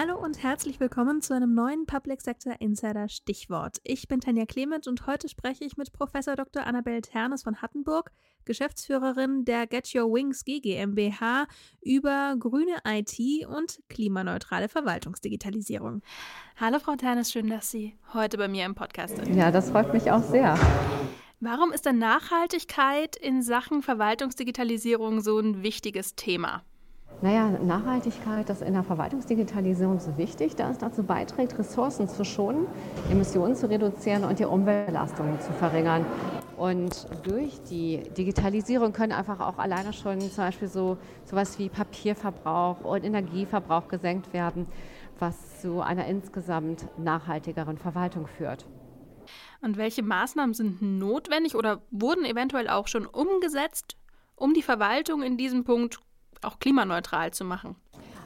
Hallo und herzlich willkommen zu einem neuen Public Sector Insider Stichwort. Ich bin Tanja Clement und heute spreche ich mit Professor Dr. Annabel Ternes von Hattenburg, Geschäftsführerin der Get Your Wings GmbH, über grüne IT und klimaneutrale Verwaltungsdigitalisierung. Hallo Frau Ternes, schön, dass Sie heute bei mir im Podcast sind. Ja, das freut mich auch sehr. Warum ist denn Nachhaltigkeit in Sachen Verwaltungsdigitalisierung so ein wichtiges Thema? Naja, Nachhaltigkeit ist in der Verwaltungsdigitalisierung so wichtig, da es dazu beiträgt, Ressourcen zu schonen, Emissionen zu reduzieren und die Umweltbelastungen zu verringern. Und durch die Digitalisierung können einfach auch alleine schon zum Beispiel so sowas wie Papierverbrauch und Energieverbrauch gesenkt werden, was zu einer insgesamt nachhaltigeren Verwaltung führt. Und welche Maßnahmen sind notwendig oder wurden eventuell auch schon umgesetzt, um die Verwaltung in diesem Punkt auch klimaneutral zu machen?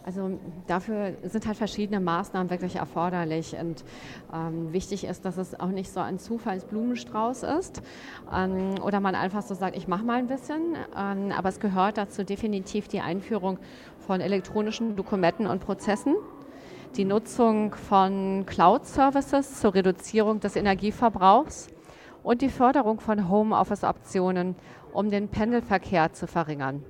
Also dafür sind halt verschiedene Maßnahmen wirklich erforderlich. Und ähm, wichtig ist, dass es auch nicht so ein Zufallsblumenstrauß ist ähm, oder man einfach so sagt, ich mache mal ein bisschen. Ähm, aber es gehört dazu definitiv die Einführung von elektronischen Dokumenten und Prozessen, die Nutzung von Cloud-Services zur Reduzierung des Energieverbrauchs und die Förderung von Homeoffice-Optionen, um den Pendelverkehr zu verringern.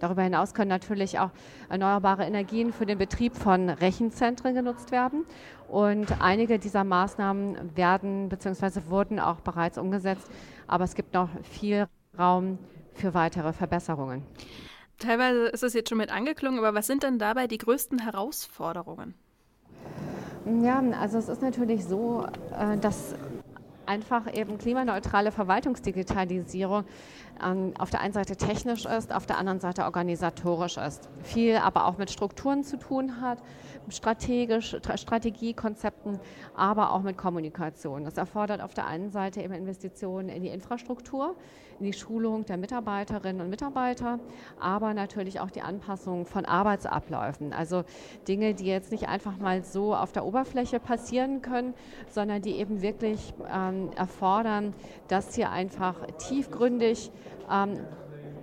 Darüber hinaus können natürlich auch erneuerbare Energien für den Betrieb von Rechenzentren genutzt werden. Und einige dieser Maßnahmen werden bzw. wurden auch bereits umgesetzt. Aber es gibt noch viel Raum für weitere Verbesserungen. Teilweise ist es jetzt schon mit angeklungen, aber was sind denn dabei die größten Herausforderungen? Ja, also es ist natürlich so, äh, dass einfach eben klimaneutrale Verwaltungsdigitalisierung ähm, auf der einen Seite technisch ist, auf der anderen Seite organisatorisch ist. Viel aber auch mit Strukturen zu tun hat, strategisch, Strategiekonzepten, aber auch mit Kommunikation. Das erfordert auf der einen Seite eben Investitionen in die Infrastruktur, in die Schulung der Mitarbeiterinnen und Mitarbeiter, aber natürlich auch die Anpassung von Arbeitsabläufen. Also Dinge, die jetzt nicht einfach mal so auf der Oberfläche passieren können, sondern die eben wirklich ähm, erfordern, dass hier einfach tiefgründig ähm,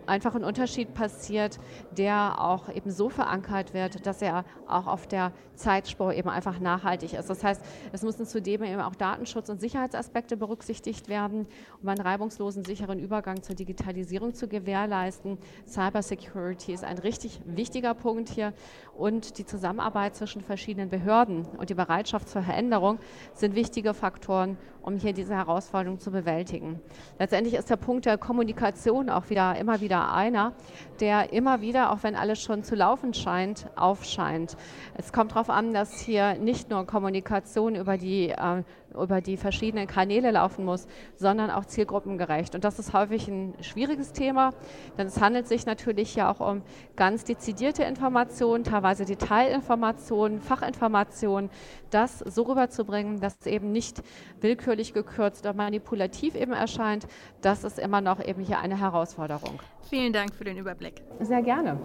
einfach ein Unterschied passiert, der auch eben so verankert wird, dass er auch auf der Zeitspur eben einfach nachhaltig ist. Das heißt, es müssen zudem eben auch Datenschutz- und Sicherheitsaspekte berücksichtigt werden, um einen reibungslosen, sicheren Übergang zur Digitalisierung zu gewährleisten. Cybersecurity ist ein richtig wichtiger Punkt hier und die Zusammenarbeit zwischen verschiedenen Behörden und die Bereitschaft zur Veränderung sind wichtige Faktoren, um hier diese Herausforderung zu bewältigen. Letztendlich ist der Punkt der Kommunikation auch wieder immer wieder einer, der immer wieder, auch wenn alles schon zu laufen scheint, aufscheint. Es kommt darauf an, dass hier nicht nur Kommunikation über die, äh, über die verschiedenen Kanäle laufen muss, sondern auch zielgruppengerecht. Und das ist häufig ein schwieriges Thema, denn es handelt sich natürlich ja auch um ganz dezidierte Informationen, teilweise Detailinformationen, Fachinformationen, das so rüberzubringen, dass es eben nicht willkürlich gekürzt oder manipulativ eben erscheint, das ist immer noch eben hier eine Herausforderung. Vielen Dank für den Überblick. Sehr gerne.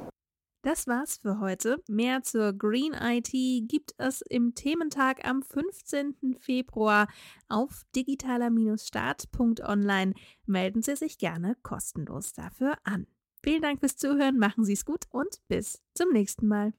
Das war's für heute. Mehr zur Green IT gibt es im Thementag am 15. Februar auf digitaler-start.online. Melden Sie sich gerne kostenlos dafür an. Vielen Dank fürs Zuhören, machen Sie es gut und bis zum nächsten Mal.